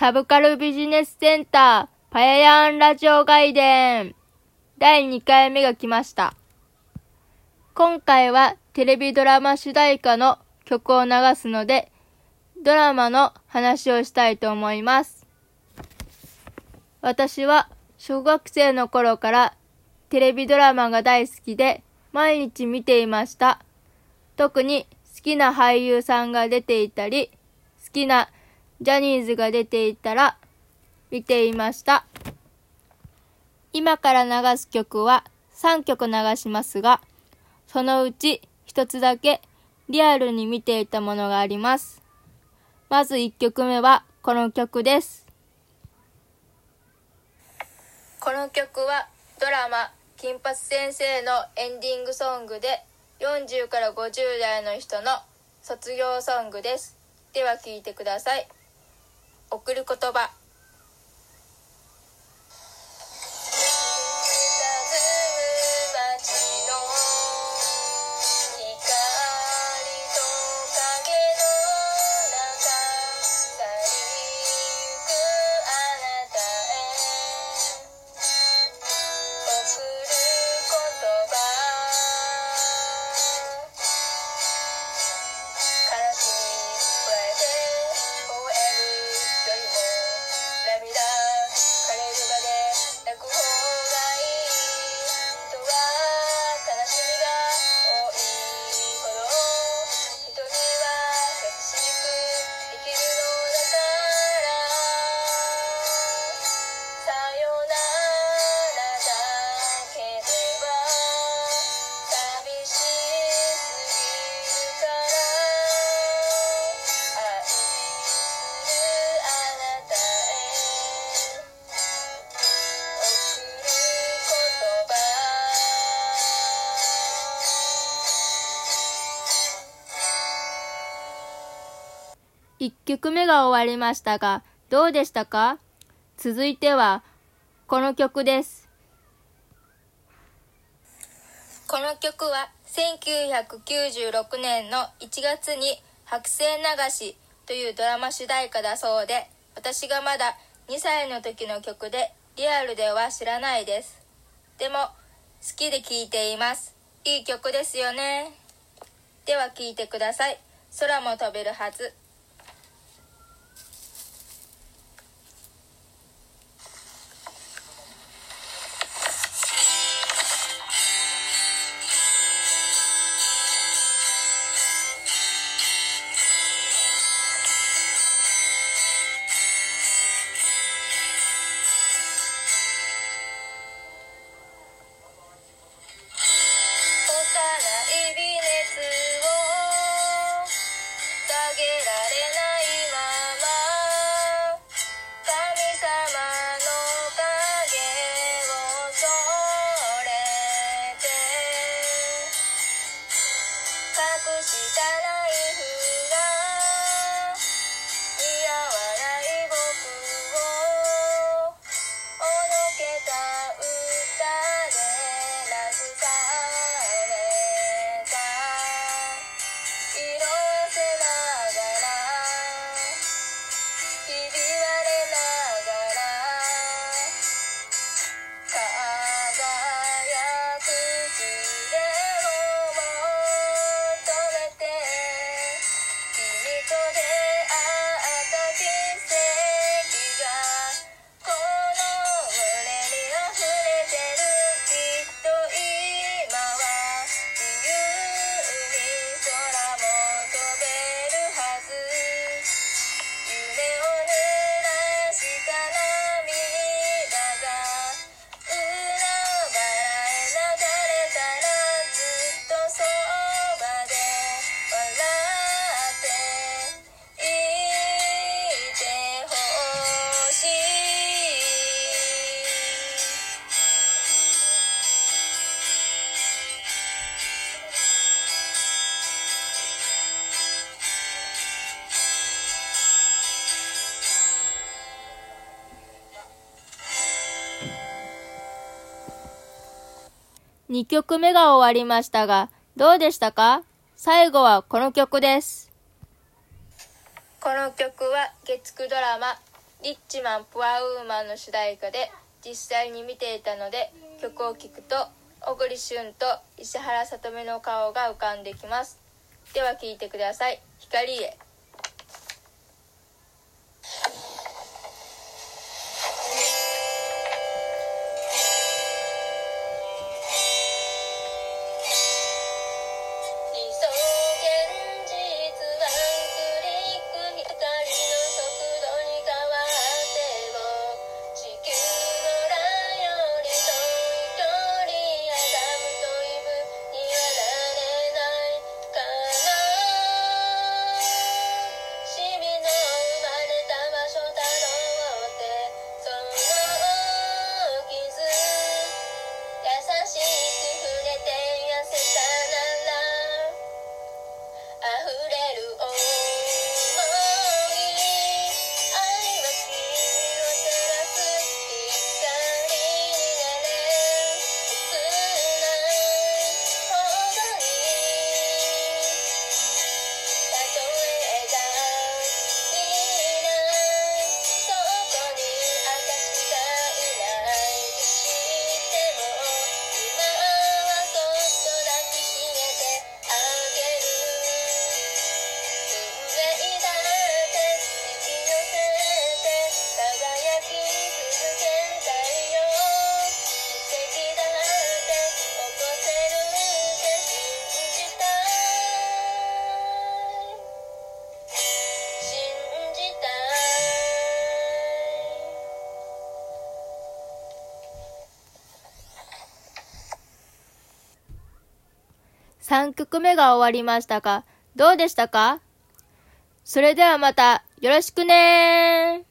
サブカルビジネスセンターパヤヤンラジオ外伝第2回目が来ました。今回はテレビドラマ主題歌の曲を流すので、ドラマの話をしたいと思います。私は小学生の頃からテレビドラマが大好きで毎日見ていました。特に好きな俳優さんが出ていたり、好きなジャニーズが出ていたら見ていました。今から流す曲は3曲流しますが、そのうち1つだけリアルに見ていたものがあります。まず1曲目はこの曲です。この曲はドラマ「金八先生」のエンディングソングで40から50代の人の卒業ソングですでは聴いてください送る言葉。1曲目が終わりましたがどうでしたか？続いてはこの曲です。この曲は1996年の1月に「白線流し」というドラマ主題歌だそうで私がまだ2歳の時の曲でリアルでは知らないです。でも好きで聴いています。いい曲ですよね。では聴いてください。空も飛べるはず。こと2曲目が終わりましたが、どうでしたか？最後はこの曲です。この曲は月9ドラマリッチマン・プアウーマンの主題歌で実際に見ていたので曲を聴くと小栗旬と石原さとみの顔が浮かんできます。では聴いてください。光へ。3曲目が終わりましたか、どうでしたか？それではまた、よろしくねー。